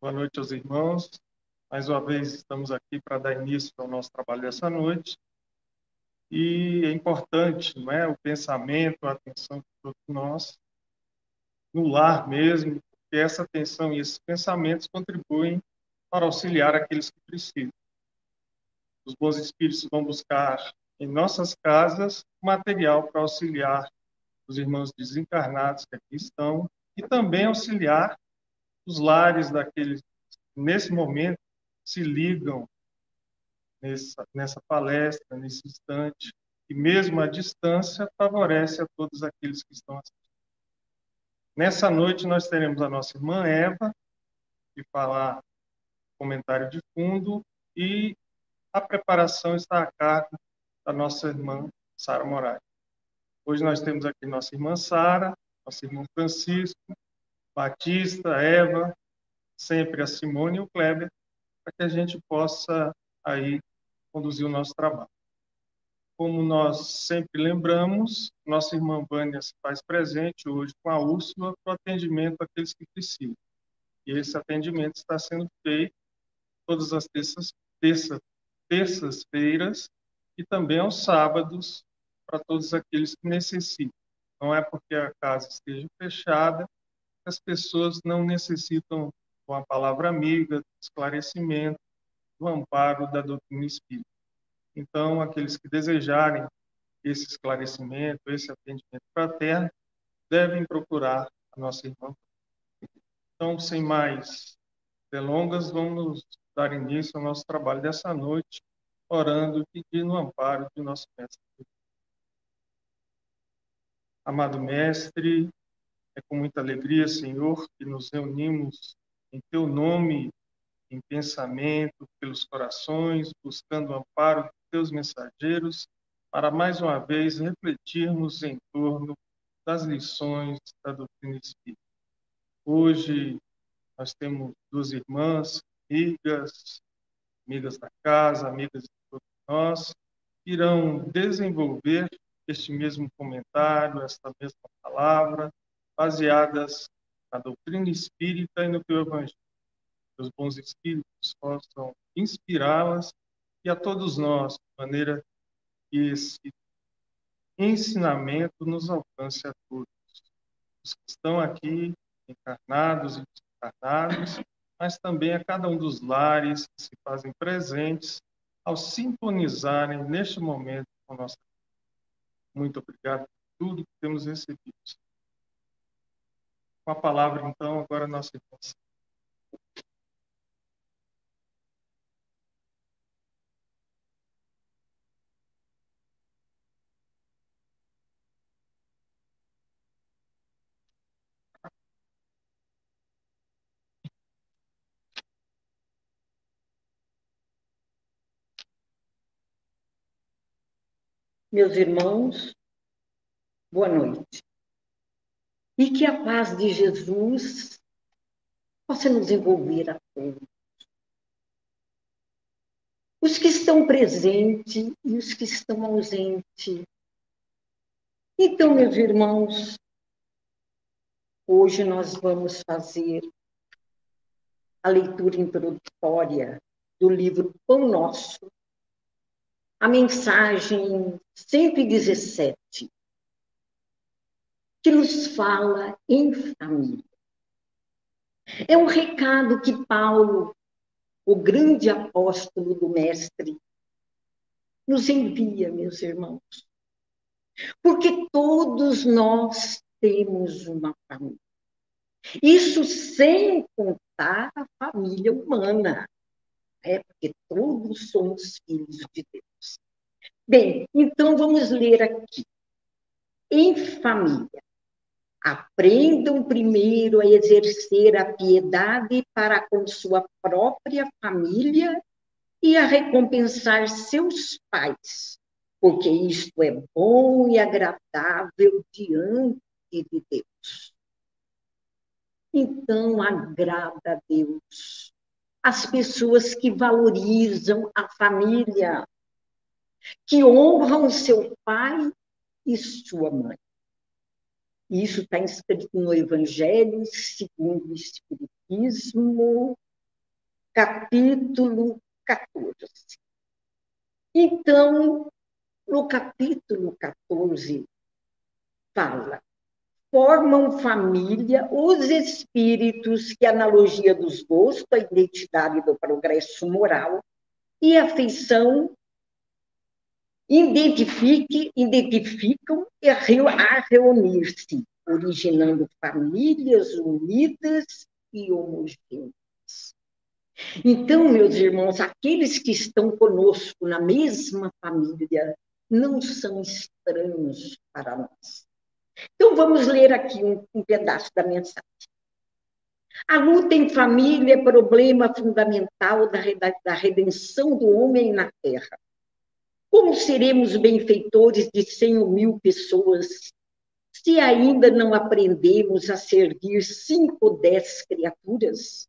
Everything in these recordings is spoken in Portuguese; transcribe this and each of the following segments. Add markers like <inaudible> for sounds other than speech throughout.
Boa noite aos irmãos. Mais uma vez estamos aqui para dar início ao nosso trabalho dessa noite. E é importante, não é, o pensamento, a atenção de todos nós no lar mesmo, porque essa atenção e esses pensamentos contribuem para auxiliar aqueles que precisam. Os bons espíritos vão buscar em nossas casas material para auxiliar os irmãos desencarnados que aqui estão e também auxiliar os lares daqueles que, nesse momento, se ligam nessa, nessa palestra, nesse instante, e mesmo à distância, favorece a todos aqueles que estão assistindo. Nessa noite, nós teremos a nossa irmã Eva, que falar comentário de fundo, e a preparação está a cargo da nossa irmã Sara Moraes. Hoje nós temos aqui nossa irmã Sara, nosso irmão Francisco, Batista, Eva, sempre a Simone e o Kleber, para que a gente possa aí conduzir o nosso trabalho. Como nós sempre lembramos, nossa irmã Vânia se faz presente hoje com a Úrsula para o atendimento àqueles que precisam. E esse atendimento está sendo feito todas as terças, terça, terças-feiras e também aos sábados para todos aqueles que necessitam. Não é porque a casa esteja fechada as pessoas não necessitam de uma palavra amiga, esclarecimento, do amparo da doutrina espírita. Então, aqueles que desejarem esse esclarecimento, esse atendimento fraterno, devem procurar a nossa irmã. Então, sem mais delongas, vamos dar início ao nosso trabalho dessa noite, orando e pedindo o amparo de nosso Mestre. Amado Mestre, é com muita alegria, Senhor, que nos reunimos em Teu nome, em pensamento, pelos corações, buscando o amparo de Teus mensageiros, para mais uma vez refletirmos em torno das lições da doutrina espírita. Hoje nós temos duas irmãs, amigas, amigas da casa, amigas de todos nós, que irão desenvolver este mesmo comentário, esta mesma palavra, baseadas na doutrina espírita e no teu evangelho. Que os bons espíritos possam inspirá-las e a todos nós, de maneira que esse ensinamento nos alcance a todos. Os que estão aqui, encarnados e desencarnados, mas também a cada um dos lares que se fazem presentes ao sintonizarem neste momento com nossa muito obrigado por tudo que temos recebido. Com a palavra, então, agora nossa irmã. Meus irmãos, boa noite. E que a paz de Jesus possa nos envolver a todos. Os que estão presentes e os que estão ausentes. Então, meus irmãos, hoje nós vamos fazer a leitura introdutória do livro Pão Nosso, a mensagem 117, que nos fala em família. É um recado que Paulo, o grande apóstolo do Mestre, nos envia, meus irmãos. Porque todos nós temos uma família. Isso sem contar a família humana, é porque todos somos filhos de Deus. Bem, então vamos ler aqui. Em família, aprendam primeiro a exercer a piedade para com sua própria família e a recompensar seus pais, porque isto é bom e agradável diante de Deus. Então, agrada a Deus as pessoas que valorizam a família, que honram seu pai e sua mãe. Isso está escrito no Evangelho segundo o Espiritismo, capítulo 14. Então, no capítulo 14, fala: formam família os espíritos que analogia dos gostos, a identidade do progresso moral e afeição identifique, identificam a reunir-se, originando famílias unidas e homogêneas. Então, meus irmãos, aqueles que estão conosco na mesma família não são estranhos para nós. Então, vamos ler aqui um, um pedaço da mensagem. A luta em família é problema fundamental da, da redenção do homem na Terra. Como seremos benfeitores de cem ou mil pessoas se ainda não aprendemos a servir cinco dez criaturas?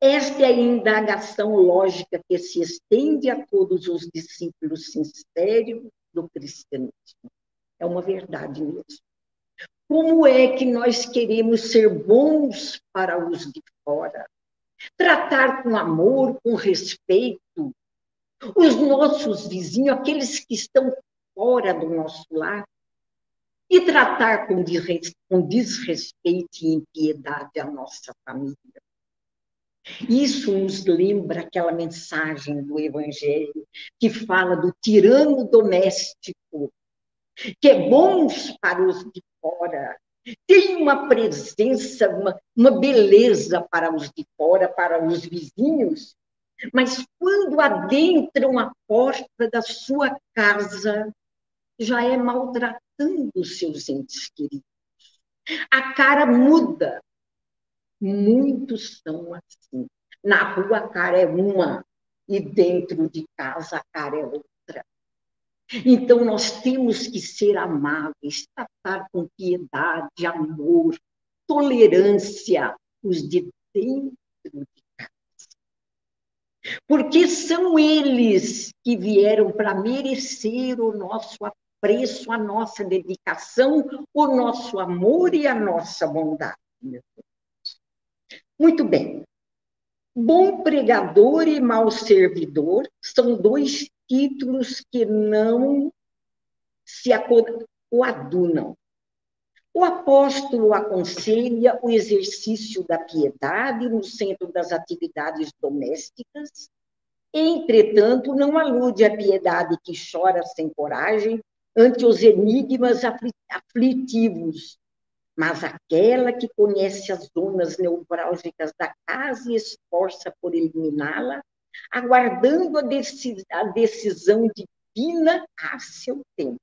Esta é a indagação lógica que se estende a todos os discípulos sinceros do cristianismo. É uma verdade mesmo. Como é que nós queremos ser bons para os de fora? Tratar com amor, com respeito, os nossos vizinhos, aqueles que estão fora do nosso lar, e tratar com desrespeito e impiedade a nossa família. Isso nos lembra aquela mensagem do Evangelho que fala do tirano doméstico, que é bom para os de fora, tem uma presença, uma, uma beleza para os de fora, para os vizinhos, mas quando adentram a porta da sua casa, já é maltratando seus entes queridos. A cara muda. Muitos são assim. Na rua a cara é uma, e dentro de casa a cara é outra. Então, nós temos que ser amáveis, tratar com piedade, amor, tolerância os de dentro. Porque são eles que vieram para merecer o nosso apreço, a nossa dedicação, o nosso amor e a nossa bondade. Muito bem. Bom pregador e mau servidor são dois títulos que não se coadunam. O apóstolo aconselha o exercício da piedade no centro das atividades domésticas, entretanto, não alude à piedade que chora sem coragem ante os enigmas aflitivos, mas aquela que conhece as zonas neurálgicas da casa e esforça por eliminá-la, aguardando a, decisão divina a seu tempo.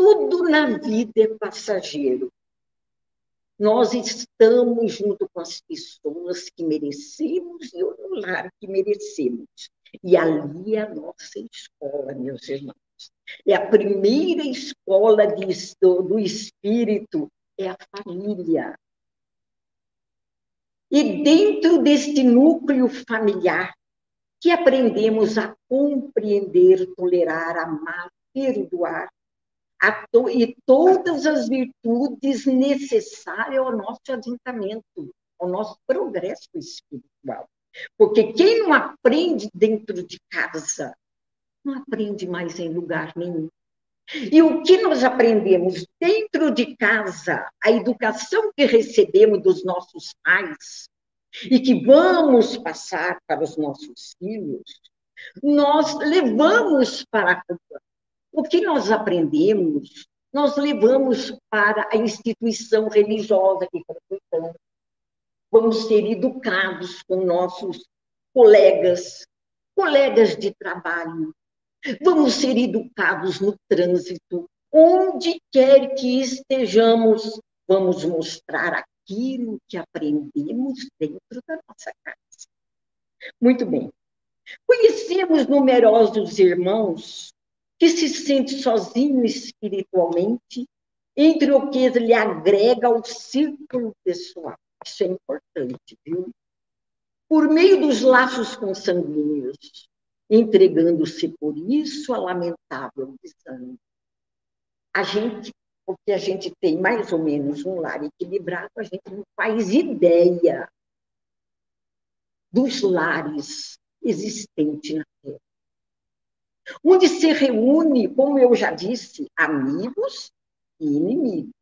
Tudo na vida é passageiro. Nós estamos junto com as pessoas que merecemos e o lar que merecemos. E ali é a nossa escola, meus irmãos. É a primeira escola de, do, espírito, é a família. E dentro deste núcleo familiar, que aprendemos a compreender, tolerar, amar, perdoar, to e todas as virtudes necessárias ao nosso adiantamento, ao nosso progresso espiritual. Porque quem não aprende dentro de casa, não aprende mais em lugar nenhum. E o que nós aprendemos dentro de casa, a educação que recebemos dos nossos pais, e que vamos passar para os nossos filhos, nós levamos para a. O que nós aprendemos, nós levamos para a instituição religiosa que frequentamos. Vamos ser educados com nossos colegas, colegas de trabalho. Vamos ser educados no trânsito. Onde quer que estejamos, vamos mostrar aquilo que aprendemos dentro da nossa casa. Muito bem. Conhecemos numerosos irmãos que se sentem sozinhos espiritualmente, entre o que lhe agrega ao círculo pessoal. Isso é importante, viu? Por meio dos laços consanguíneos, entregando-se por isso a lamentável desânimo. A gente porque a gente tem mais ou menos um lar equilibrado, a gente não faz ideia dos lares existentes na Terra. Onde se reúne, como eu já disse, amigos e inimigos.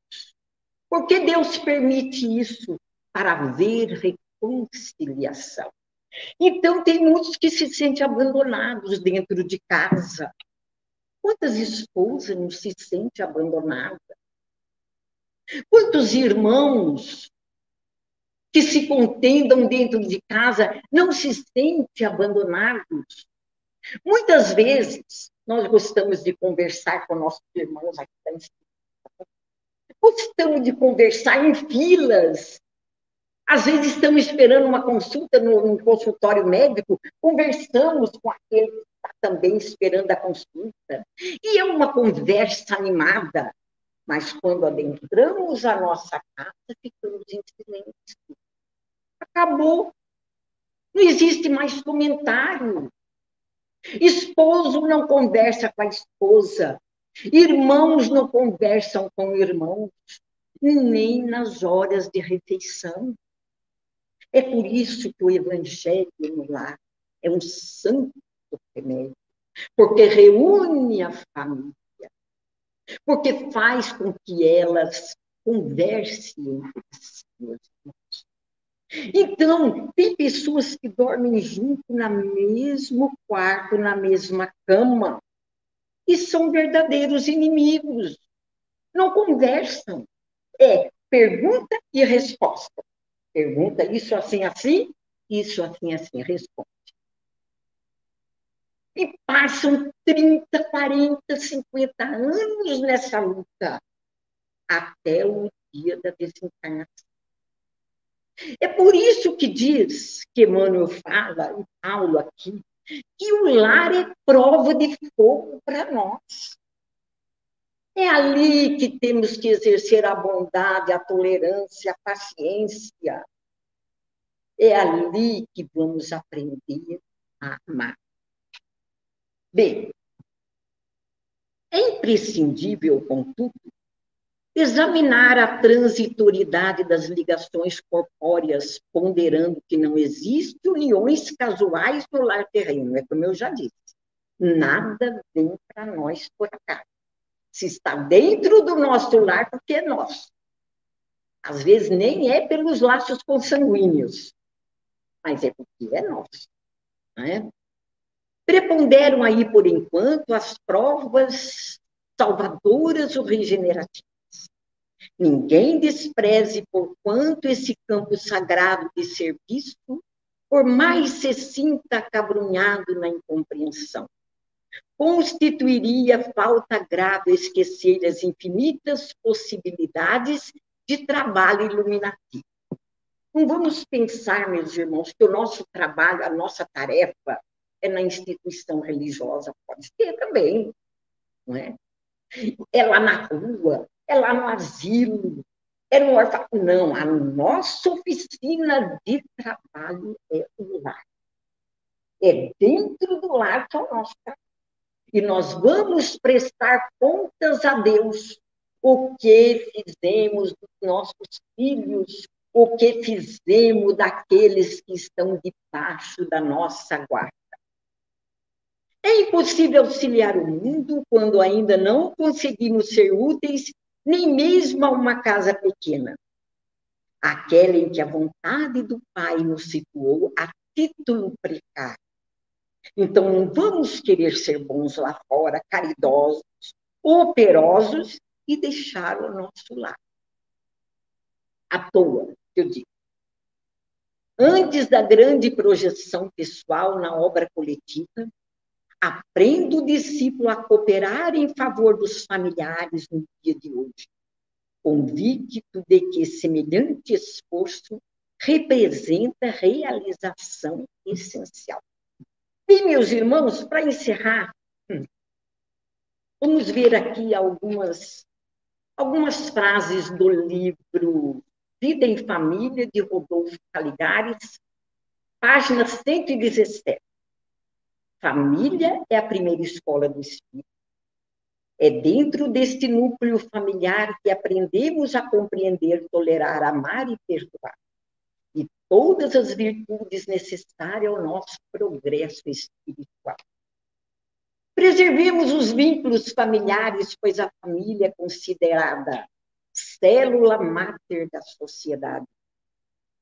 Porque Deus permite isso para haver reconciliação. Então, tem muitos que se sentem abandonados dentro de casa. Quantas esposas não se sentem abandonadas? Quantos irmãos que se contendam dentro de casa não se sentem abandonados? Muitas vezes, nós gostamos de conversar com nossos irmãos aqui da Gostamos de conversar em filas. Às vezes estamos esperando uma consulta no, no consultório médico, conversamos com aquele que está também esperando a consulta. E é uma conversa animada. Mas quando adentramos a nossa casa, ficamos em silêncio. Acabou. Não existe mais comentário. Esposo não conversa com a esposa. Irmãos não conversam com irmãos, nem nas horas de refeição. É por isso que o evangelho no lar é um santo remédio, porque reúne a família, porque faz com que elas conversem entre si. Então, tem pessoas que dormem junto no mesmo quarto, na mesma cama, e são verdadeiros inimigos. Não conversam. É pergunta e resposta. Pergunta isso assim, assim, isso assim, assim, responde. E passam 30, 40, 50 anos nessa luta, até o dia da desencarnação. É por isso que diz, que Emmanuel fala, e Paulo aqui, que o lar é prova de fogo para nós. É ali que temos que exercer a bondade, a tolerância, a paciência. É ali que vamos aprender a amar. Bem, é imprescindível, contudo, examinar a transitoriedade das ligações corpóreas, ponderando que não existem uniões casuais no lar terreno, é como eu já disse. Nada vem para nós por acaso. Se está dentro do nosso lar, porque é nosso. Às vezes nem é pelos laços consanguíneos, mas é porque é nosso. Né? Preponderam aí, por enquanto, as provas salvadoras ou regenerativas. Ninguém despreze por quanto esse campo sagrado de serviço, por mais se sinta acabrunhado na incompreensão. Constituiria falta grave esquecer as infinitas possibilidades de trabalho iluminativo. Não vamos pensar, meus irmãos, que o nosso trabalho, a nossa tarefa é na instituição religiosa, pode ser também, não é? É lá na rua, é lá no asilo, é no orfanato. Não, a nossa oficina de trabalho é o lar. É dentro do lar que é o nosso trabalho. E nós vamos prestar contas a Deus o que fizemos dos nossos filhos, o que fizemos daqueles que estão debaixo da nossa guarda. É impossível auxiliar o mundo quando ainda não conseguimos ser úteis nem mesmo a uma casa pequena. Aquela em que a vontade do Pai nos situou a título precário. Então, não vamos querer ser bons lá fora, caridosos, operosos e deixar o nosso lar. À toa, eu digo. Antes da grande projeção pessoal na obra coletiva, Aprenda o discípulo a cooperar em favor dos familiares no dia de hoje, convicto de que semelhante esforço representa realização essencial. E, meus irmãos, para encerrar, hum, vamos ver aqui algumas, algumas frases do livro Vida em Família, de Rodolfo Caligares, página 117. Família é a primeira escola do espírito. É dentro deste núcleo familiar que aprendemos a compreender, tolerar, amar e perdoar. e todas as virtudes necessárias ao nosso progresso espiritual. Preservemos os vínculos familiares, pois a família é considerada célula máter da sociedade,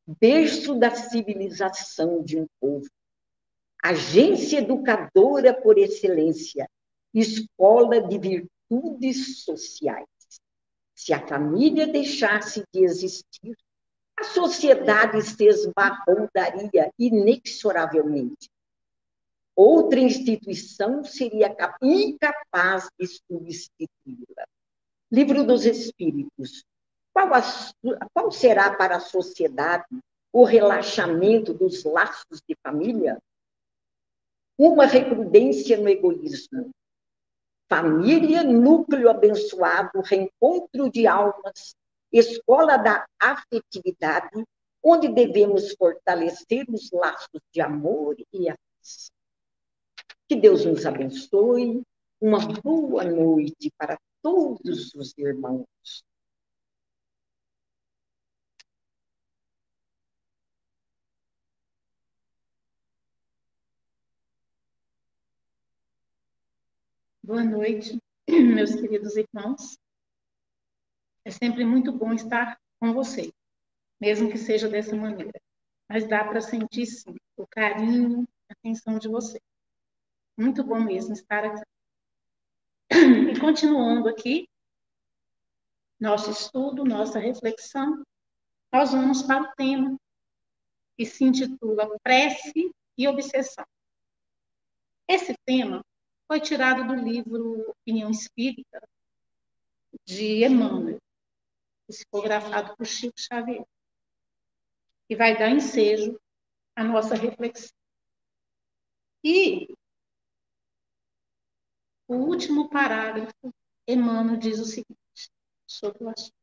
berço da civilização de um povo, agência educadora por excelência, escola de virtudes sociais. Se a família deixasse de existir, a sociedade se esbarrondaria inexoravelmente. Outra instituição seria incapaz de substituí-la. Livro dos Espíritos. Qual, a, qual será para a sociedade o relaxamento dos laços de família? Uma recrudência no egoísmo. Família, núcleo abençoado, reencontro de almas, escola da afetividade, onde devemos fortalecer os laços de amor e afeição. Que Deus nos abençoe. Uma boa noite para todos os irmãos. Boa noite, <clears throat> meus queridos irmãos. É sempre muito bom estar com vocês, mesmo que seja dessa maneira. Mas dá para sentir, sim, o carinho, a atenção de vocês. Muito bom mesmo estar aqui. E continuando aqui, nosso estudo, nossa reflexão, nós vamos para o tema que se intitula Prece e Obsessão. Esse tema foi tirado do livro Opinião Espírita, de Emmanuel, psicografado por Chico Xavier, que vai dar ensejo à nossa reflexão. E o último parágrafo, Emmanuel diz o seguinte sobre o assunto.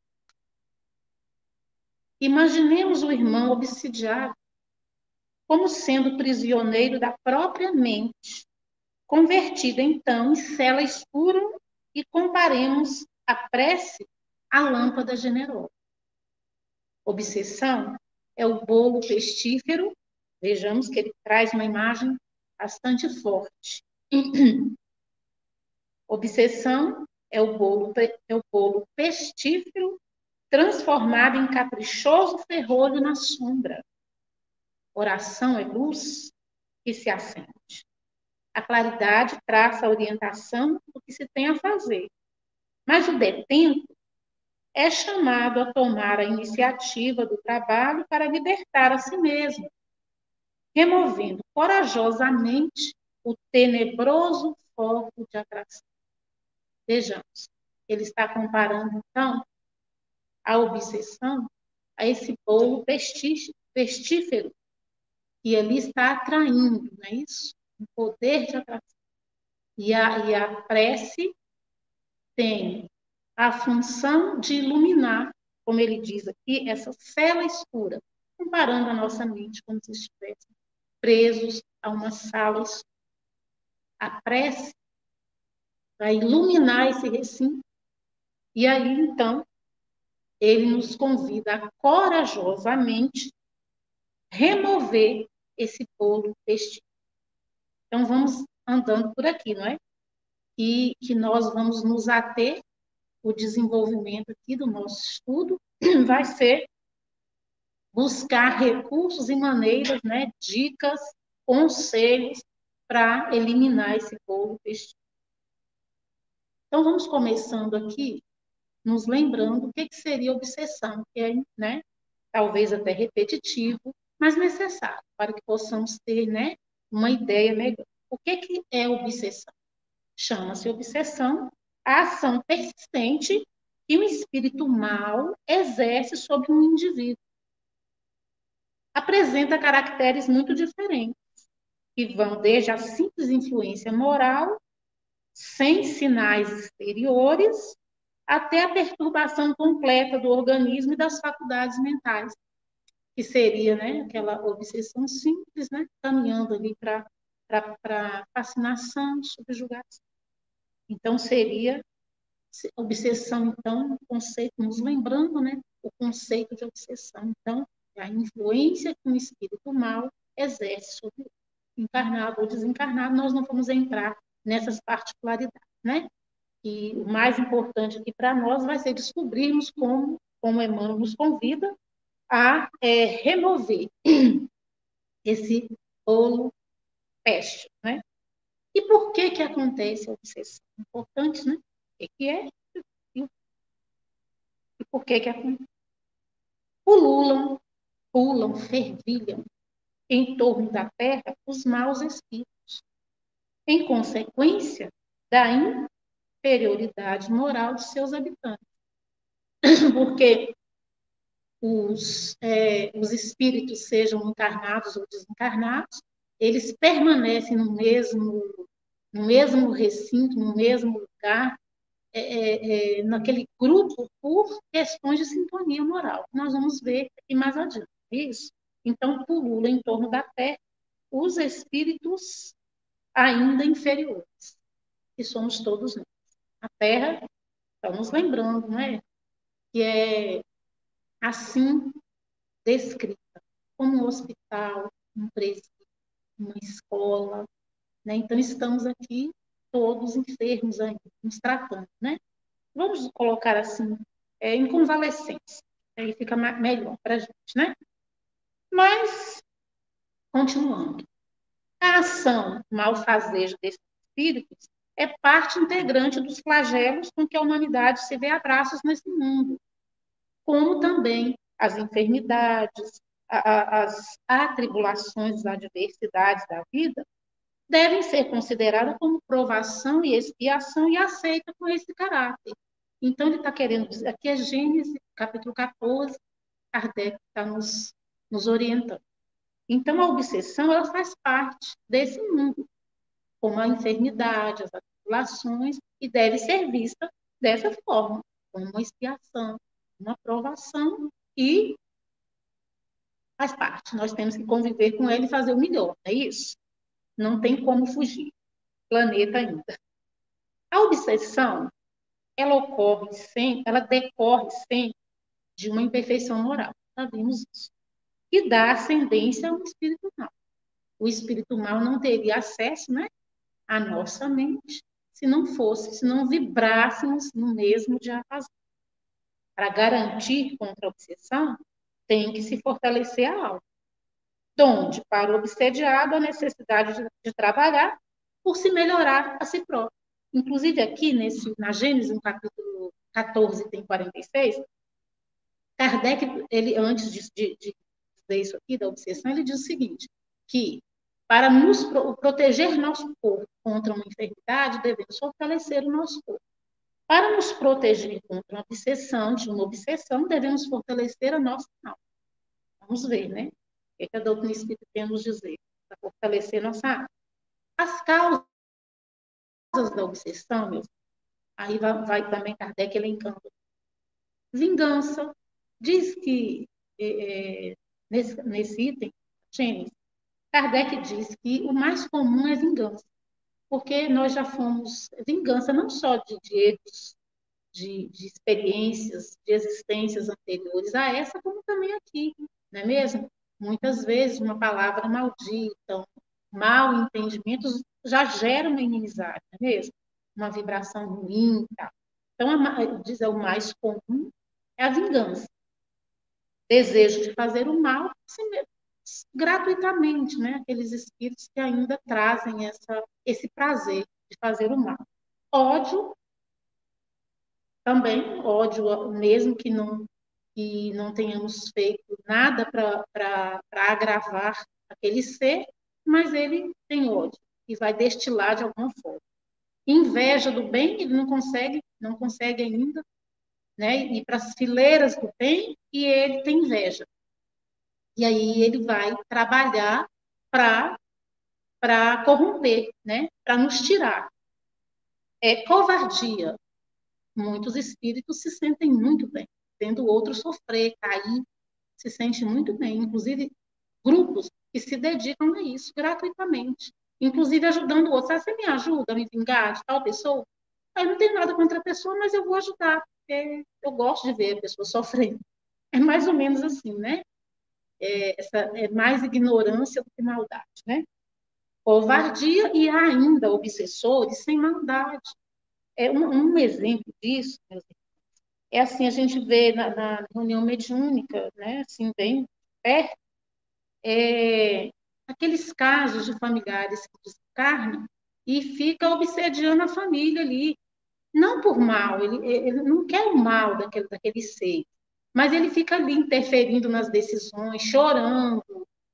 Imaginemos o irmão obsidiado como sendo prisioneiro da própria mente, convertido então em cela escura e comparemos a prece à lâmpada generosa. Obsessão é o bolo pestífero, vejamos que ele traz uma imagem bastante forte. <clears throat> Obsessão é o bolo, é o bolo pestífero transformado em caprichoso ferrolho na sombra. Oração é luz que se acende. A claridade traça a orientação do que se tem a fazer. Mas o detento é chamado a tomar a iniciativa do trabalho para libertar a si mesmo, removendo corajosamente o tenebroso foco de atração. Vejamos, ele está comparando, então, a obsessão a esse bolo pestífero que ali está atraindo, não é isso? Um poder de atração. E a, e a prece tem a função de iluminar, como ele diz aqui, essa cela escura, comparando a nossa mente como se estivéssemos presos a uma sala escura. A prece vai iluminar esse recinto. E aí, então, ele nos convida a corajosamente remover esse polo vestígio. Então, vamos andando por aqui, não é? E que nós vamos nos ater, o desenvolvimento aqui do nosso estudo <clears throat> vai ser buscar recursos e maneiras, né, dicas, conselhos para eliminar esse polo vestígio. Então, vamos começando aqui, nos lembrando o que, que seria obsessão, que é, né, talvez até repetitivo, mas necessário para que possamos ter né, uma ideia melhor. O que, que é obsessão? Chama-se obsessão a ação persistente que um espírito mal exerce sobre um indivíduo. Apresenta caracteres muito diferentes, que vão desde a simples influência moral sem sinais exteriores, até a perturbação completa do organismo e das faculdades mentais, que seria né, aquela obsessão simples, né, caminhando ali para fascinação, subjugação. Então, seria obsessão, então, conceito, nos lembrando né, o conceito de obsessão. Então, a influência que um espírito mal exerce sobre encarnado ou desencarnado, nós não vamos entrar nessas particularidades, né? E o mais importante aqui para nós vai ser descobrirmos como, como Emmanuel nos convida a é, remover esse bolo peste, né? E por que que acontece a obsessão? Importante, né? O que, é e por que que acontece? Pululam, pulam, fervilham em torno da terra os maus espíritos, em consequência da inferioridade moral de seus habitantes. <clears throat> Porque os, é, os espíritos, sejam encarnados ou desencarnados, eles permanecem no mesmo, no mesmo recinto, no mesmo lugar, é, é, é, naquele grupo por questões de sintonia moral. Nós vamos ver aqui mais adiante. É isso? Então, pulula em torno da Terra os espíritos ainda inferiores, que somos todos nós. A Terra, estamos lembrando, né? Que é assim descrita como um hospital, um presídio, uma escola. Né? Então, estamos aqui todos enfermos ainda, nos tratando. Né? Vamos colocar assim, é, em convalescência, aí fica melhor para a gente. Né? Mas, continuando, a ação malfazeja desses espíritos é parte integrante dos flagelos com que a humanidade se vê abraços nesse mundo como também as enfermidades, as atribulações, as adversidades da vida, devem ser consideradas como provação e expiação e aceita com esse caráter. Então, ele está querendo dizer, aqui é Gênesis, capítulo 14, Kardec está nos, nos orientando. Então, a obsessão, ela faz parte desse mundo, como a enfermidade, as atribulações, e deve ser vista dessa forma, como uma expiação, uma provação e faz parte. Nós temos que conviver com ele e fazer o melhor, é isso? Não tem como fugir. Planeta ainda. A obsessão, ela ocorre sempre, ela decorre sempre de uma imperfeição moral. Já vimos isso. E dá ascendência ao espírito mal. O espírito mal não teria acesso, né, à nossa mente se não fosse, se não vibrássemos no mesmo diapasão para garantir contra a obsessão, tem que se fortalecer a alma. Donde, para o obsediado, a necessidade de, de trabalhar por se melhorar a si próprio. Inclusive, aqui nesse, na Gênesis, no capítulo 14, tem 46, Kardec, ele, antes de, de, de dizer isso aqui, da obsessão, ele diz o seguinte, que para nos pro, proteger nosso corpo contra uma enfermidade, devemos fortalecer o nosso corpo. Para nos proteger contra uma obsessão, de uma obsessão, devemos fortalecer a nossa alma. Vamos ver, né? O que a doutrina espírita tem a nos dizer para fortalecer nossa alma. As causas da obsessão, meus, aí vai, vai também Kardec elencando. Vingança. Diz que é, é nesse, nesse item, Gênesis, Kardec diz que o mais comum é vingança porque nós já fomos vingança não só de, de erros, de, de, experiências, de existências anteriores a essa, como também aqui, não é mesmo? Muitas vezes uma palavra maldita, um mal entendimento já gera uma inimizade, não é mesmo? Uma vibração ruim, tá? Então, a, diz é o mais comum é a vingança. Desejo de fazer o mal, gratuitamente, né? Aqueles espíritos que ainda trazem essa, esse prazer de fazer o mal. Ódio, também, ódio, mesmo que não, que não tenhamos feito nada para agravar aquele ser, mas ele tem ódio e vai destilar de alguma forma. Inveja do bem, ele não consegue, não consegue ainda, né? Ir para as fileiras do bem e ele tem inveja. E aí ele vai trabalhar para para corromper, né? Para nos tirar. É covardia. Muitos espíritos se sentem muito bem, vendo outros sofrer, cair, se sente muito bem. Inclusive grupos que se dedicam a isso gratuitamente, inclusive ajudando outros. Ah, você me ajuda a me vingar de tal pessoa? Eu não tenho nada contra a pessoa, mas eu vou ajudar, porque eu gosto de ver a pessoa sofrendo. É mais ou menos assim, né? É, essa, é mais ignorância do que maldade, né? Covardia e ainda obsessores sem maldade. É um, um exemplo disso, meus é assim, a gente vê na, na reunião mediúnica, né, assim, bem perto, é, aqueles casos de familiares que desencarnam e fica obsediando a família ali. Não por mal, ele, ele não quer o mal daquele, daquele ser, mas ele fica ali interferindo nas decisões, chorando,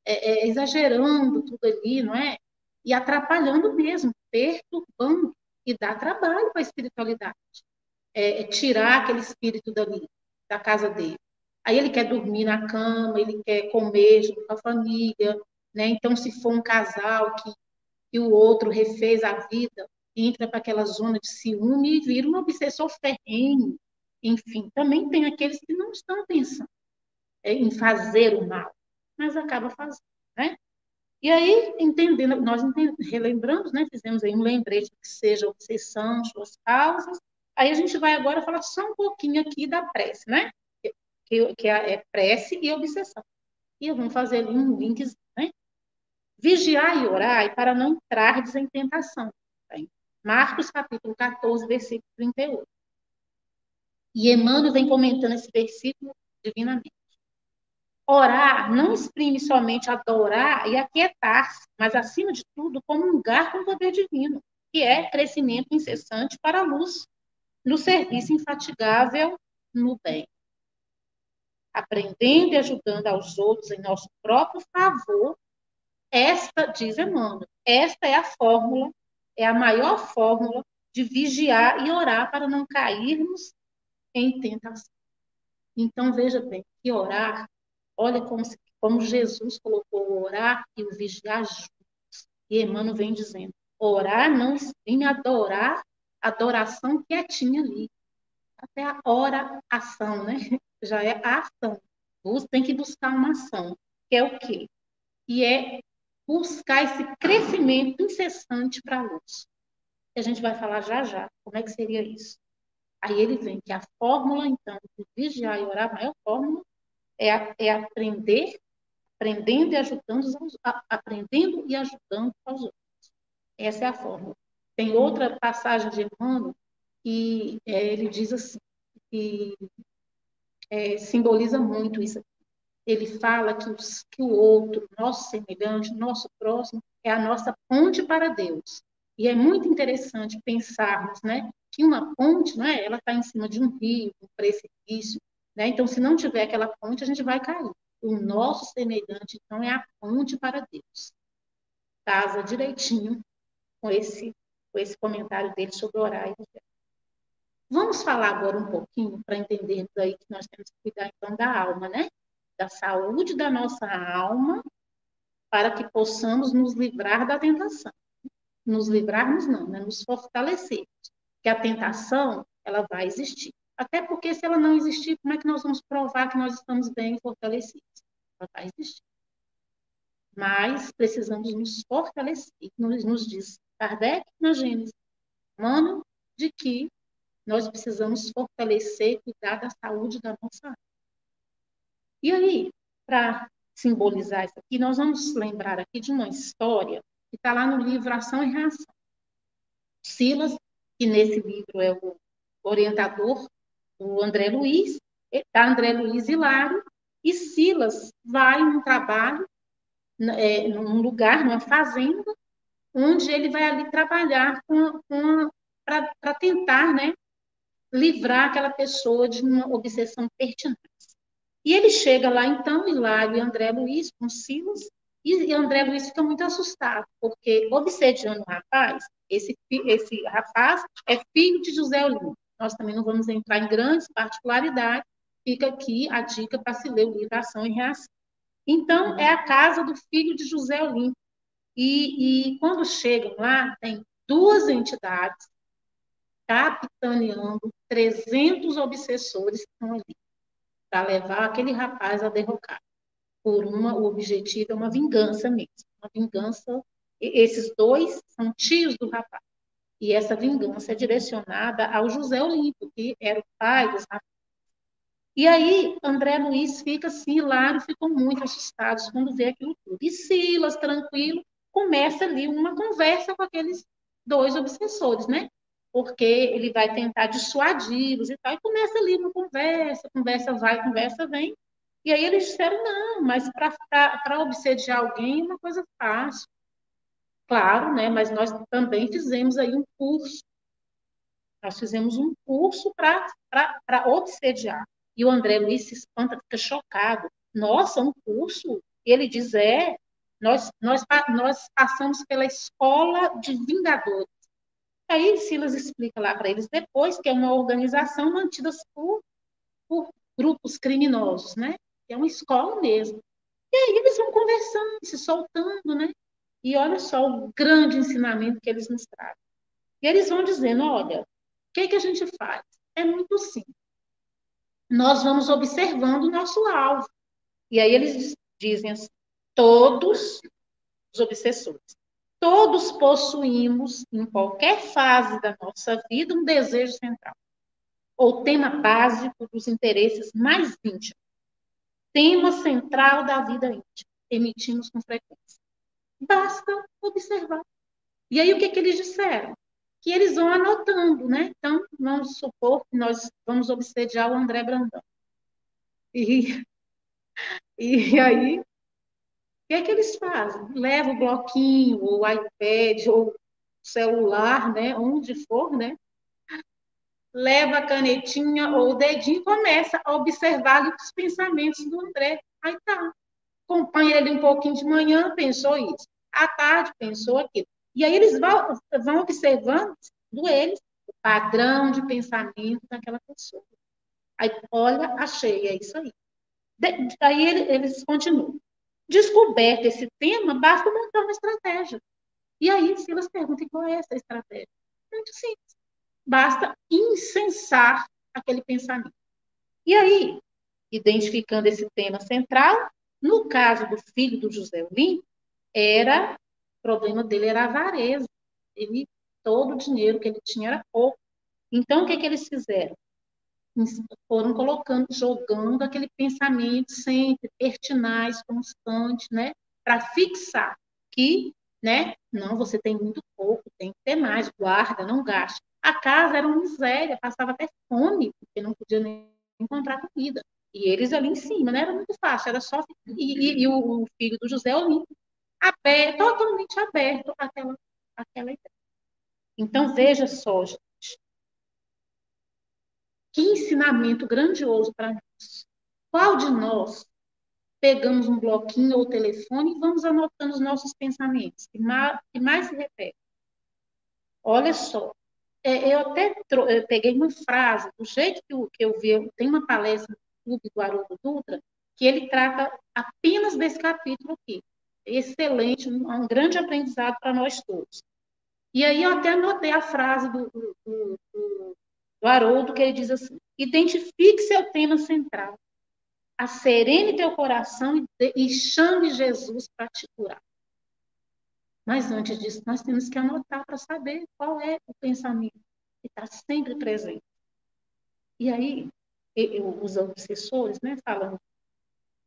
é, é, exagerando tudo ali, não é? E atrapalhando mesmo, perturbando, e dá trabalho para a espiritualidade. É, é, tirar aquele espírito dali, da casa dele. Aí ele quer dormir na cama, ele quer comer junto com a família, né? Então, se for um casal que, que o outro refez a vida, entra para aquela zona de ciúme e vira um obsessor ferrenho. Enfim, também tem aqueles que não estão pensando é, em fazer o mal, mas acaba fazendo, né? E aí, entendendo, nós relembramos, né, fizemos aí um lembrete que seja obsessão, suas causas. Aí a gente vai agora falar só um pouquinho aqui da prece, né? Que, que é, é prece e obsessão. E vamos fazer ali um link, né? Vigiar e orar para não entrar em tentação. Tá? Marcos capítulo 14, versículo 38. E Emmanuel vem comentando esse versículo divinamente. Orar não exprime somente adorar e aquietar-se, mas, acima de tudo, comungar com o poder divino, que é crescimento incessante para a luz, no serviço infatigável no bem. Aprendendo e ajudando aos outros em nosso próprio favor, esta, diz Emmanuel, esta é a fórmula, é a maior fórmula de vigiar e orar para não cairmos em tentação. Então, veja bem, que orar Olha como, como Jesus colocou o orar e o vigiar juntos. E Emmanuel vem dizendo: orar não exprime adorar, adoração quietinha ali. Até a oração, né? <laughs> Já é a ação. Tem que buscar uma ação, que é o quê? E é buscar esse crescimento incessante para a luz. E a gente vai falar já já como é que seria isso. Aí ele vem que a fórmula, então, de vigiar e orar, a maior fórmula é, é aprender, aprendendo e ajudando, aprendendo e ajudando aos outros. Essa é a fórmula. Tem outra passagem de Emmanuel que é, ele diz assim, que é, simboliza muito isso. Ele fala que, os, que o outro, nosso semelhante, nosso próximo, é a nossa ponte para Deus. E é muito interessante pensarmos, né, que uma ponte, né, ela está em cima de um rio, um precipício, né? Então, se não tiver aquela ponte, a gente vai cair. O nosso semelhante, então, é a ponte para Deus. Casa direitinho com esse, com esse comentário dele sobre orar e viver. Vamos falar agora um pouquinho para entendermos aí que nós temos que cuidar então da alma, né? Da saúde da nossa alma, para que possamos nos livrar da tentação. Nos livrarmos não, né? Nos fortalecermos. Que a tentação, ela vai existir. Até porque, se ela não existir, como é que nós vamos provar que nós estamos bem fortalecidos? Ela vai existir. Mas precisamos nos fortalecer. Nos, nos diz Kardec na Gênesis, mano, de que nós precisamos fortalecer e cuidar da saúde da nossa alma. E aí, para simbolizar isso aqui, nós vamos lembrar aqui de uma história que está lá no livro Ação e Reação. Silas, que nesse livro é o orientador o André Luiz, está André Luiz Hilário, e Silas vai num trabalho, é, num lugar, numa fazenda, onde ele vai ali trabalhar para tentar né, livrar aquela pessoa de uma obsessão pertinente. E ele chega lá, então, Hilário e André Luiz, com Silas, e André Luiz fica muito assustado, porque obsediando o rapaz, esse, esse rapaz é filho de José Olimpo. Nós também não vamos entrar em grandes particularidades, fica aqui a dica para se ler o livro Ação e Reação. Então, é a casa do filho de José Olímpio. E, e quando chegam lá, tem duas entidades capitaneando 300 obsessores que estão ali, para levar aquele rapaz a derrocar. Por uma, o objetivo é uma vingança mesmo. Uma vingança. Esses dois são tios do rapaz. E essa vingança é direcionada ao José Olímpio, que era o pai dos rapazes. E aí, André Luiz fica assim, hilário, ficam muito assustados quando vê aquilo tudo. E Silas, tranquilo, começa ali uma conversa com aqueles dois obsessores, né? Porque ele vai tentar dissuadi-los e tal, e começa ali uma conversa, conversa vai, conversa vem. E aí eles disseram, não, mas para obsediar alguém é uma coisa fácil. Claro, né? Mas nós também fizemos aí um curso. Nós fizemos um curso para obsediar. E o André Luiz se espanta, fica chocado. Nossa, um curso? Ele diz, é, nós, nós, nós passamos pela escola de vingadores. Aí Silas explica lá para eles depois que é uma organização mantida por, por grupos criminosos, né? É uma escola mesmo. E aí eles vão conversando, se soltando, né? E olha só o grande ensinamento que eles nos trazem. E eles vão dizendo, olha, o que, que a gente faz? É muito simples nós vamos observando o nosso alvo. E aí eles dizem assim, todos os obsessores, todos possuímos, em qualquer fase da nossa vida, um desejo central, ou tema básico dos interesses mais íntimos. Tema central da vida íntima, emitimos com frequência. Basta observar. E aí o que, que eles disseram? que eles vão anotando, né? Então, vamos supor que nós vamos obsediar o André Brandão. E, <laughs> e aí, o que é que eles fazem? Leva o bloquinho, o iPad, ou celular, né? Onde for, né? Leva a canetinha ou o dedinho e começa a observar os pensamentos do André. Aí tá. Acompanha ele um pouquinho de manhã, pensou isso. À tarde, pensou aquilo. E aí eles vão, vão observando do eles o padrão de pensamento daquela pessoa. Aí, olha, achei, é isso aí. De, aí eles continuam. Descoberto esse tema, basta montar uma estratégia. E aí Silas pergunta, qual é essa estratégia? Muito simples. Basta incensar aquele pensamento. E aí, identificando esse tema central, no caso do filho do José Olim, era o problema dele era avareza. Ele, todo o dinheiro que ele tinha era pouco. Então, o que, que eles fizeram? Foram colocando, jogando aquele pensamento sempre pertinaz, constante, né? Para fixar que, né? Não, você tem muito pouco, tem que ter mais, guarda, não gaste. A casa era uma miséria, passava até fome, porque não podia nem comprar comida. E eles ali em cima, né? Era muito fácil, era só. E, e, e o, filho do José Olímpio aberto, totalmente aberto àquela, àquela ideia. Então, veja só, gente. Que ensinamento grandioso para nós. Qual de nós pegamos um bloquinho ou telefone e vamos anotando os nossos pensamentos, que mais, mais se repete? Olha só, é, eu até eu peguei uma frase, do jeito que eu, que eu vi, tem uma palestra no YouTube do Haroldo Dutra, que ele trata apenas desse capítulo aqui excelente, um, grande aprendizado para nós todos. E aí eu até anotei a frase do, do, do, do Haroldo, que ele diz assim, identifique seu tema central, acerene teu coração e, e chame Jesus para te curar. Mas antes disso, nós temos que anotar para saber qual é o pensamento que está sempre presente. E aí, eu, os obsessores, né, falando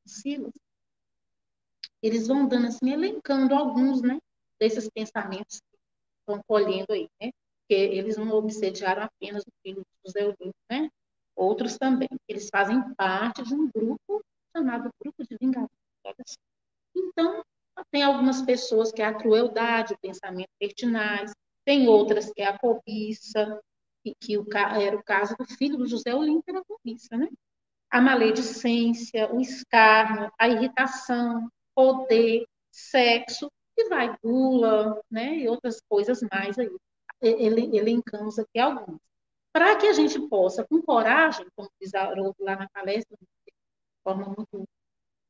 Silas, eles vão dando assim, elencando alguns, né, desses pensamentos que estão colhendo aí, né, que eles não obsediaram apenas o filho de José Olímpio, né, outros também, eles fazem parte de um grupo chamado Grupo de Vingadores. Então, tem algumas pessoas que é a crueldade, o pensamento pertinaz, tem outras que é a cobiça, que o, era o caso do filho do José Olímpio, era a cobiça, né? A maledicência, o escárnio, a irritação, poder, sexo, e vai gula, né, e outras coisas mais aí. Ele, elencamos aqui algumas. Para que a gente possa, com coragem, como diz a lá na palestra, de forma muito,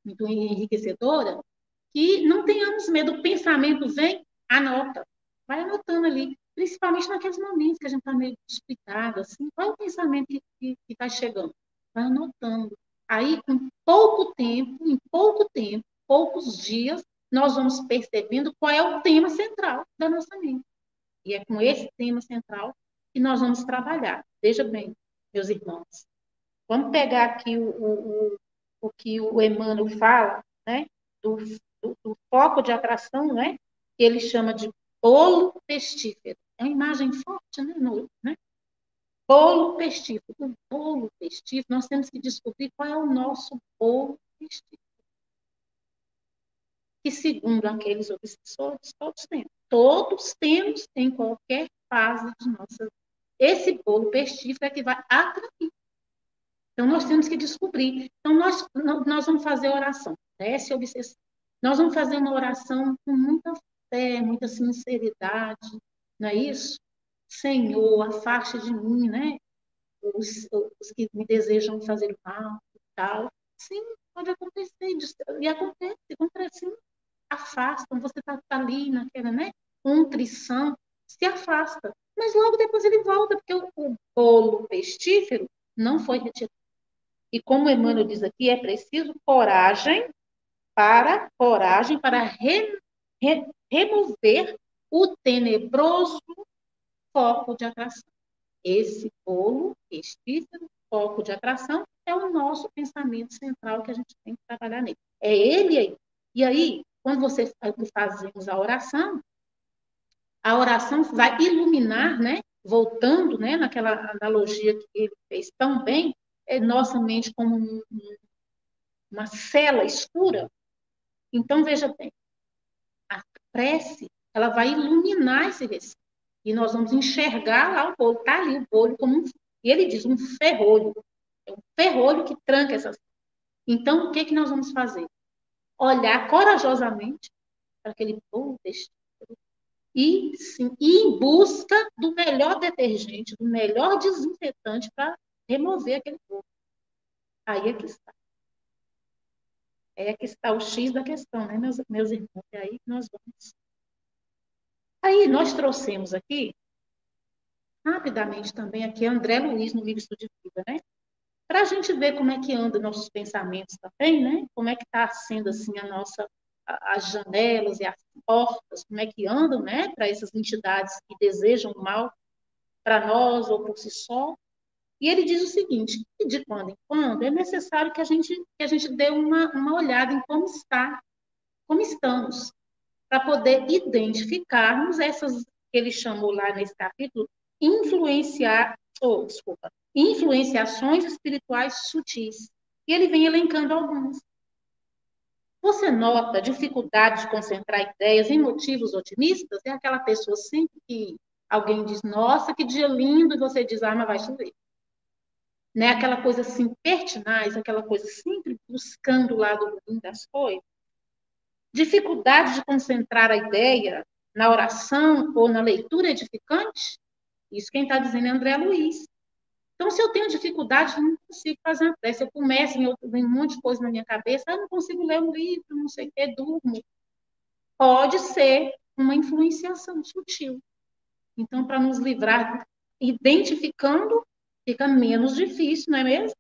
muito enriquecedora, que não tenhamos medo. O pensamento vem, anota. Vai anotando ali, principalmente naqueles momentos que a gente está meio despitado, assim, qual é o pensamento que está chegando? Vai anotando. Aí, com pouco tempo, em pouco tempo, poucos dias, nós vamos percebendo qual é o tema central da nossa mente. E é com esse tema central que nós vamos trabalhar. Veja bem, meus irmãos, Vamos pegar aqui o, o, o que o Emmanuel fala, né? Do, do, do foco de atração, né? Que ele chama de bolo pestífero. É uma imagem forte, né? No, né? Bolo pestífero. O bolo pestífero, nós temos que descobrir qual é o nosso bolo pestífero. Que, segundo aqueles obsessores, todos temos. Todos temos em qualquer fase de nossa vida. Esse bolo pestífero é que vai atrair. Então, nós temos que descobrir. Então, nós, nós vamos fazer oração. Essa é obsessão. Nós vamos fazer uma oração com muita fé, muita sinceridade, não é isso? Senhor, afaste de mim, né? Os, os que me desejam fazer mal e tal. Sim, pode acontecer. E acontece, acontece. Afastam, você está tá ali naquela, né? Contrição, se afasta. Mas logo depois ele volta, porque o, bolo pestífero não foi retirado. E como Emmanuel diz aqui, é preciso coragem para coragem para re, re, remover o tenebroso foco de atração. Esse bolo, este foco de atração, é o nosso pensamento central que a gente tem que trabalhar nele. É ele aí. E aí, quando você fazemos a oração, a oração vai iluminar, né? Voltando, né, naquela analogia que ele fez tão bem, é nossa mente como um, uma cela escura. Então, veja bem, a prece, ela vai iluminar esse recinto. E nós vamos enxergar lá o bolo, está ali o bolo como um, e ele diz um ferrolho. É um ferrolho que tranca essas. Então, o que, que nós vamos fazer? Olhar corajosamente para aquele bolo deste e sim, ir em busca do melhor detergente, do melhor desinfetante para remover aquele bolo. Aí é que está. É que está o X da questão, né, meus, meus irmãos? É aí nós vamos Aí nós trouxemos aqui, rapidamente também, aqui André Luiz no livro de Vida, né? Para a gente ver como é que anda nossos pensamentos também, né? Como é que está sendo assim a nossa as janelas e as portas, como é que andam, né? Para essas entidades que desejam mal para nós ou por si só. E ele diz o seguinte: que de quando em quando é necessário que a gente que a gente dê uma, uma olhada em como está, como estamos, para poder identificarmos essas que ele chamou lá nesse capítulo, influenciar, ou, oh, desculpa, influenciações espirituais sutis. E ele vem elencando algumas. Você nota dificuldade de concentrar ideias em motivos otimistas? É aquela pessoa sempre que alguém diz, nossa, que dia lindo, e você diz, ah, mas vai chover. Né? Aquela coisa assim, pertinaz, aquela coisa sempre buscando o lado ruim das coisas dificuldade de concentrar a ideia na oração ou na leitura edificante? Isso quem está dizendo é André Luiz. Então, se eu tenho dificuldade, eu não consigo fazer uma prece. Eu começo, eu tenho um monte de coisa na minha cabeça, eu não consigo ler um livro, não sei o que, durmo. Pode ser uma influenciação sutil. Então, para nos livrar, identificando, fica menos difícil, não é mesmo?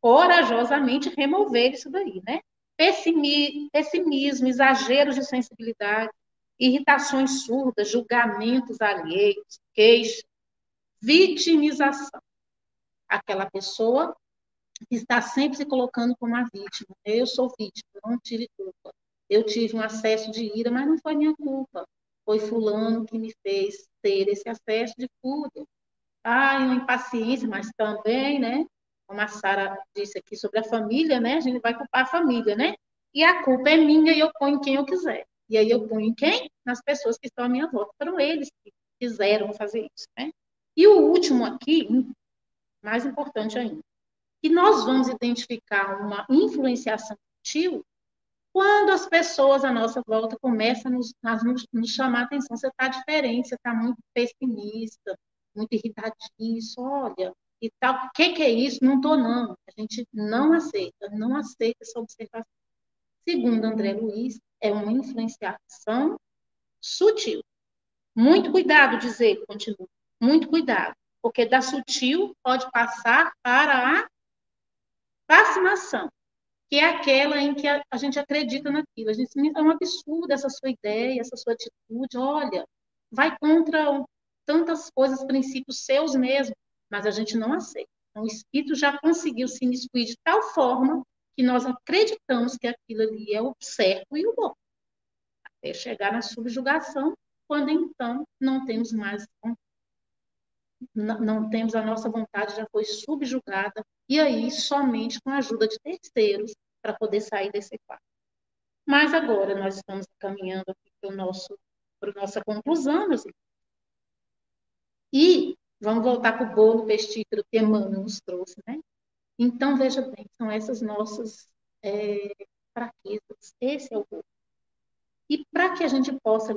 Corajosamente remover isso daí, né? pessimismo, exageros de sensibilidade, irritações surdas, julgamentos alheios, queixa, vitimização. Aquela pessoa que está sempre se colocando como a vítima. Eu sou vítima, não tive culpa. Eu tive um acesso de ira, mas não foi minha culpa. Foi fulano que me fez ter esse acesso de fúria. Ah, uma impaciência, mas também, né? como a Sara disse aqui sobre a família, né? A gente vai culpar a família, né? E a culpa é minha e eu ponho quem eu quiser. E aí eu ponho quem? Nas pessoas que estão à minha volta. Foram eles que quiseram fazer isso, né? E o último aqui, mais importante ainda, que nós vamos identificar uma influenciação sutil quando as pessoas à nossa volta começam a nos, nos, nos chamar a atenção. Você está diferente, você está muito pessimista, muito irritadíssimo. Olha, e tal. O que, que é isso? Não estou, não. A gente não aceita, não aceita essa observação. Segundo André Luiz, é uma influenciação sutil. Muito cuidado, dizer, continua. Muito cuidado, porque da sutil pode passar para a fascinação, que é aquela em que a, a gente acredita naquilo. A gente é um absurdo essa sua ideia, essa sua atitude. Olha, vai contra tantas coisas, princípios seus mesmos mas a gente não aceita. Então, o espírito já conseguiu se imiscuir de tal forma que nós acreditamos que aquilo ali é o certo e o bom. Até chegar na subjugação, quando então não temos mais não, não temos a nossa vontade já foi subjugada e aí somente com a ajuda de terceiros para poder sair desse quadro. Mas agora nós estamos caminhando para o nosso para nossa conclusão, meus. E vamos voltar para o bolo pestífero que Emmanuel nos trouxe, né? Então, veja bem, são essas nossas é, fraquezas. Esse é o bolo. E para que a gente possa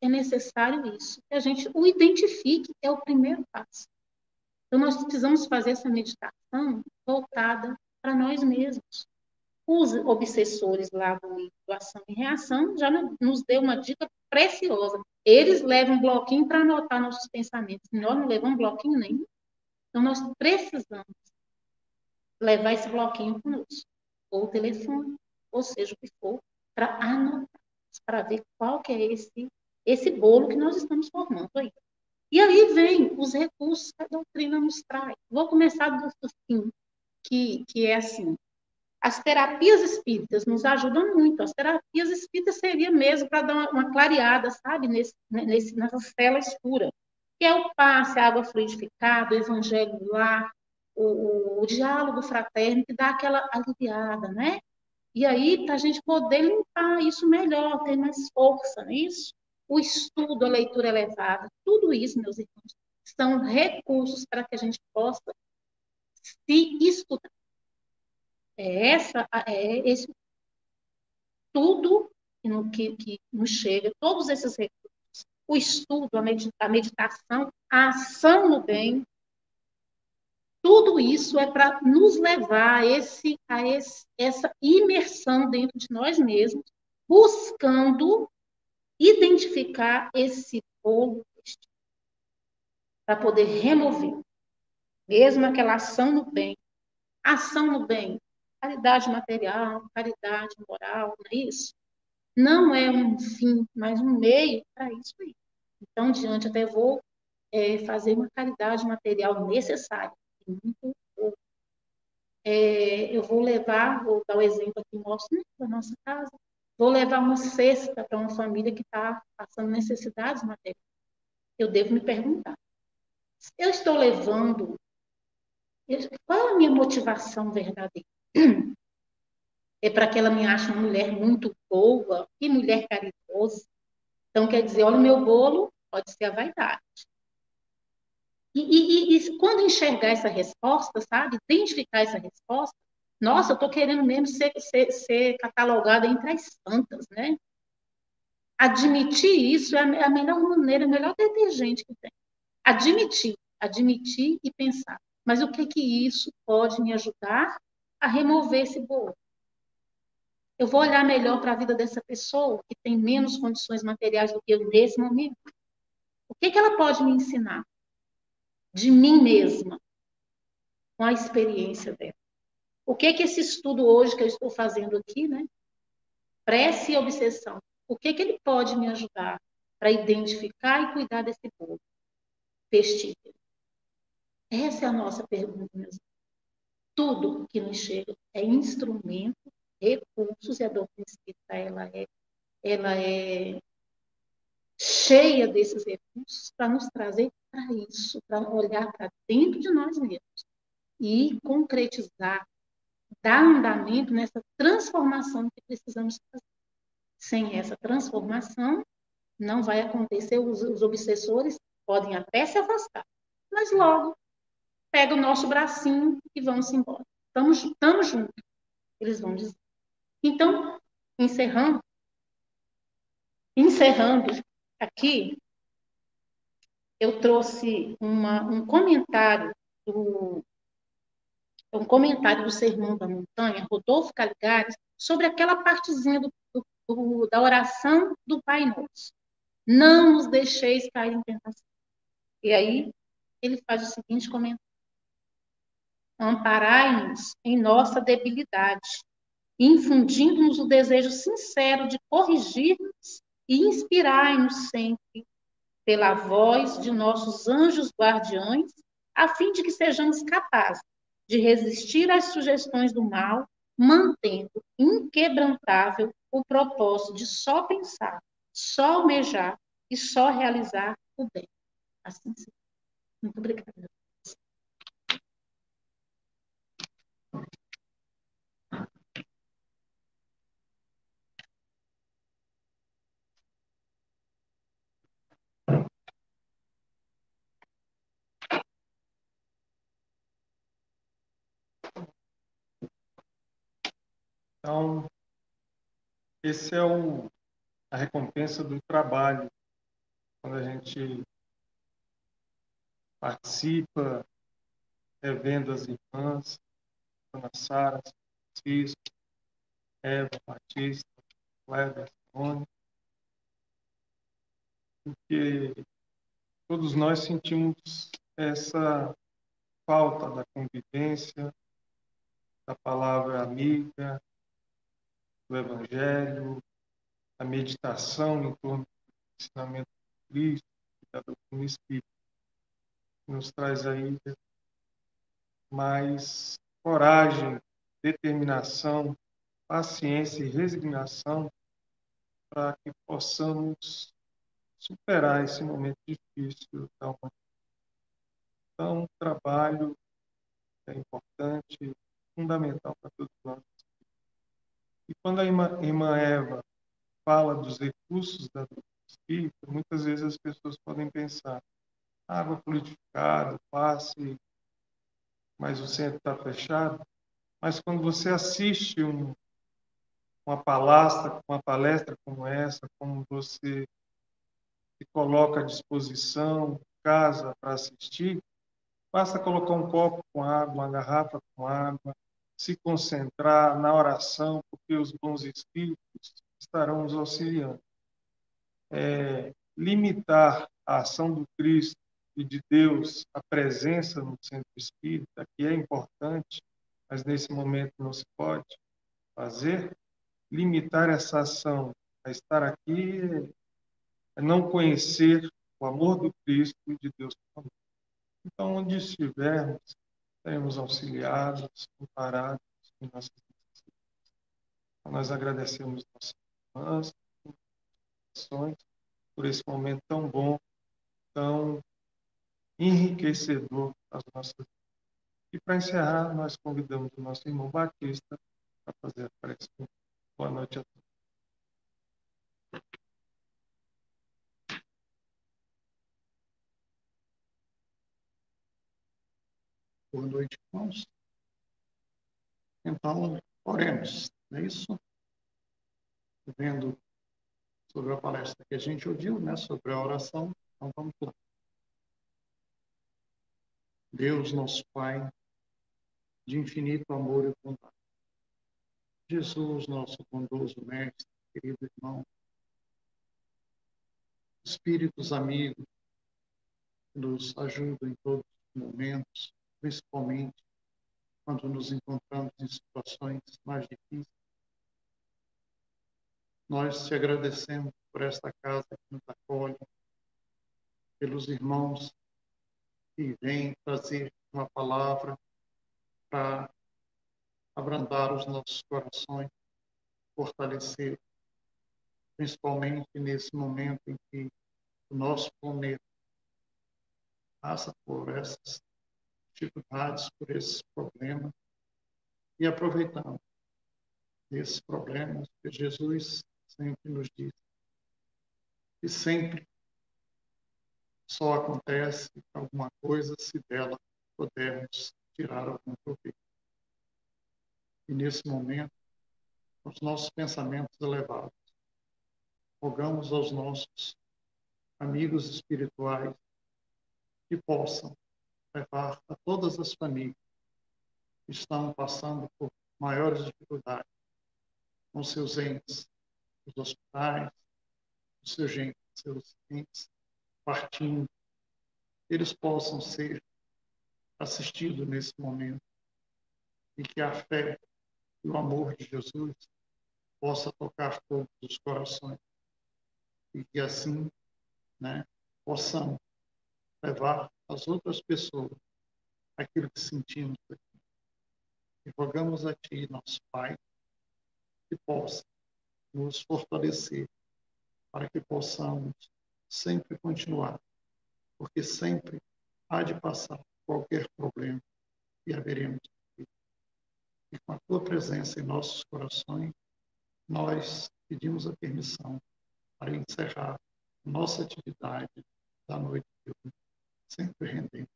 é necessário isso, que a gente o identifique, é o primeiro passo. Então, nós precisamos fazer essa meditação voltada para nós mesmos. Os obsessores lá do Ação e Reação já nos deu uma dica preciosa. Eles levam um bloquinho para anotar nossos pensamentos. Nós não levamos bloquinho nenhum. Então, nós precisamos levar esse bloquinho conosco. Ou o telefone, ou seja o que for, para anotar, para ver qual que é esse, esse bolo que nós estamos formando aí. E aí vem os recursos que a doutrina nos traz. Vou começar do fim, que, que é assim. As terapias espíritas nos ajudam muito. As terapias espíritas seria mesmo para dar uma, uma, clareada, sabe, nesse, nesse, nessa cela escura. Que é o passe, a água fluidificada, o evangelho lá, o, o diálogo fraterno, que dá aquela aliviada, né? E aí, para a gente poder limpar isso melhor, ter mais força, não é? O estudo, a leitura elevada, tudo isso, meus irmãos, são recursos para que a gente possa se estudar. É essa, é esse tudo que, que nos chega, todos esses recursos, o estudo, a meditação, a ação no bem, tudo isso é para nos levar a, esse, a esse, essa imersão dentro de nós mesmos, buscando identificar esse fogo para poder remover, mesmo aquela ação no bem. Ação no bem caridade material, caridade moral, não é isso? Não é um fim, mas um meio para isso aí. Então, diante, até vou é, fazer uma caridade material necessária. É, eu vou levar, vou dar o exemplo aqui, mostro né, da nossa casa, vou levar uma cesta para uma família que está passando necessidades materiais. Eu devo me perguntar, eu estou levando, qual a minha motivação verdadeira? <clears throat> é para que ela me ache uma mulher muito boa e mulher caridosa. Então, quer dizer, olha o meu bolo, pode ser a vaidade. E, e, e quando enxergar essa resposta, sabe, identificar essa resposta, nossa, eu estou querendo mesmo ser, ser, ser, catalogada entre as santas, né? Admitir isso é a melhor maneira, o melhor detergente que tem. Admitir, admitir e pensar. Mas o que que isso pode me ajudar a remover esse bolo. Eu vou olhar melhor para a vida dessa pessoa que tem menos condições materiais do que eu nesse momento. O que, que ela pode me ensinar? De mim mesma, com a experiência dela. O que que esse estudo hoje que eu estou fazendo aqui, né? Prece e obsessão. O que que ele pode me ajudar para identificar e cuidar desse bolo festível? Essa é a nossa pergunta, meus tudo que nos chega é instrumento, recursos, e a doutrina espírita ela é, ela é cheia desses recursos para nos trazer para isso, para olhar para dentro de nós mesmos e concretizar, dar andamento nessa transformação que precisamos fazer. Sem essa transformação, não vai acontecer, os, os obsessores podem até se afastar, mas logo pega o nosso bracinho e vamos embora. Estamos, estamos juntos, eles vão dizer. Então, encerrando, encerrando aqui, eu trouxe uma, um comentário do um comentário do Sermão da Montanha, Rodolfo Caligares, sobre aquela partezinha do, do, da oração do Pai Nosso. Não nos deixeis cair em tentação. E aí, ele faz o seguinte comentário amparai-nos em nossa debilidade, infundindo-nos o desejo sincero de corrigir-nos e inspirai-nos sempre, pela voz de nossos anjos guardiões, a fim de que sejamos capazes de resistir às sugestões do mal, mantendo inquebrantável o propósito de só pensar, só almejar e só realizar o bem. Assim seja. Muito obrigada. Então, esse é o, a recompensa do trabalho. Quando a gente participa, revendo as irmãs, Ana Sara, Francisco, Eva, Batista, Cléber, Simone, porque todos nós sentimos essa falta da convivência, da palavra amiga, do Evangelho, a meditação em torno do ensinamento de Cristo, da doutrina espírita, que nos traz aí mais coragem, determinação, paciência e resignação para que possamos superar esse momento difícil da humanidade. Então, o trabalho é importante, fundamental para todos nós. E quando a irmã, Eva fala dos recursos da doutrina espírita, muitas vezes as pessoas podem pensar água fluidificada, passe, mas o centro está fechado. Mas quando você assiste um, uma palestra, uma palestra como essa, como você se coloca à disposição, casa para assistir, basta colocar um copo com água, uma garrafa com água, se concentrar na oração, porque os bons espíritos estarão nos auxiliando. É, limitar a ação do Cristo e de Deus, a presença no centro espírita, que é importante, mas nesse momento não se pode fazer, limitar essa ação a estar aqui é não conhecer o amor do Cristo e de Deus. Então, onde estivermos, seremos auxiliados, amparados em nossas necessidades. Então, nós agradecemos nossas irmãs, por esse momento tão bom, tão enriquecedor das nossas vidas. E para encerrar, nós convidamos o nosso irmão Batista para fazer a prece. Boa noite a todos. Boa noite, irmãos. Então, oremos, não é isso? Vendo sobre a palestra que a gente ouviu, né, sobre a oração, então vamos lá. Deus, nosso Pai, de infinito amor e bondade. Jesus, nosso bondoso mestre, querido irmão, espíritos amigos, nos ajudam em todos os momentos, principalmente quando nos encontramos em situações mais difíceis. Nós te agradecemos por esta casa que nos acolhe, pelos irmãos que vêm trazer uma palavra para abrandar os nossos corações, fortalecer, principalmente nesse momento em que o nosso planeta passa por essas dificuldades, por esses problemas, e aproveitando esses problemas que Jesus sempre nos diz. E sempre só acontece alguma coisa se dela pudermos tirar algum proveito. E nesse momento, os nossos pensamentos elevados, rogamos aos nossos amigos espirituais que possam levar a todas as famílias que estão passando por maiores dificuldades com seus entes, os hospitais, os seus, entes, seus entes partindo, eles possam ser assistidos nesse momento e que a fé e o amor de Jesus possa tocar todos os corações e que assim, né, possamos levar as outras pessoas aquilo que sentimos aqui. E rogamos a Ti, nosso Pai, que possa nos fortalecer para que possamos sempre continuar, porque sempre há de passar qualquer problema e haveremos e com a tua presença em nossos corações, nós pedimos a permissão para encerrar nossa atividade da noite de hoje, siempre gente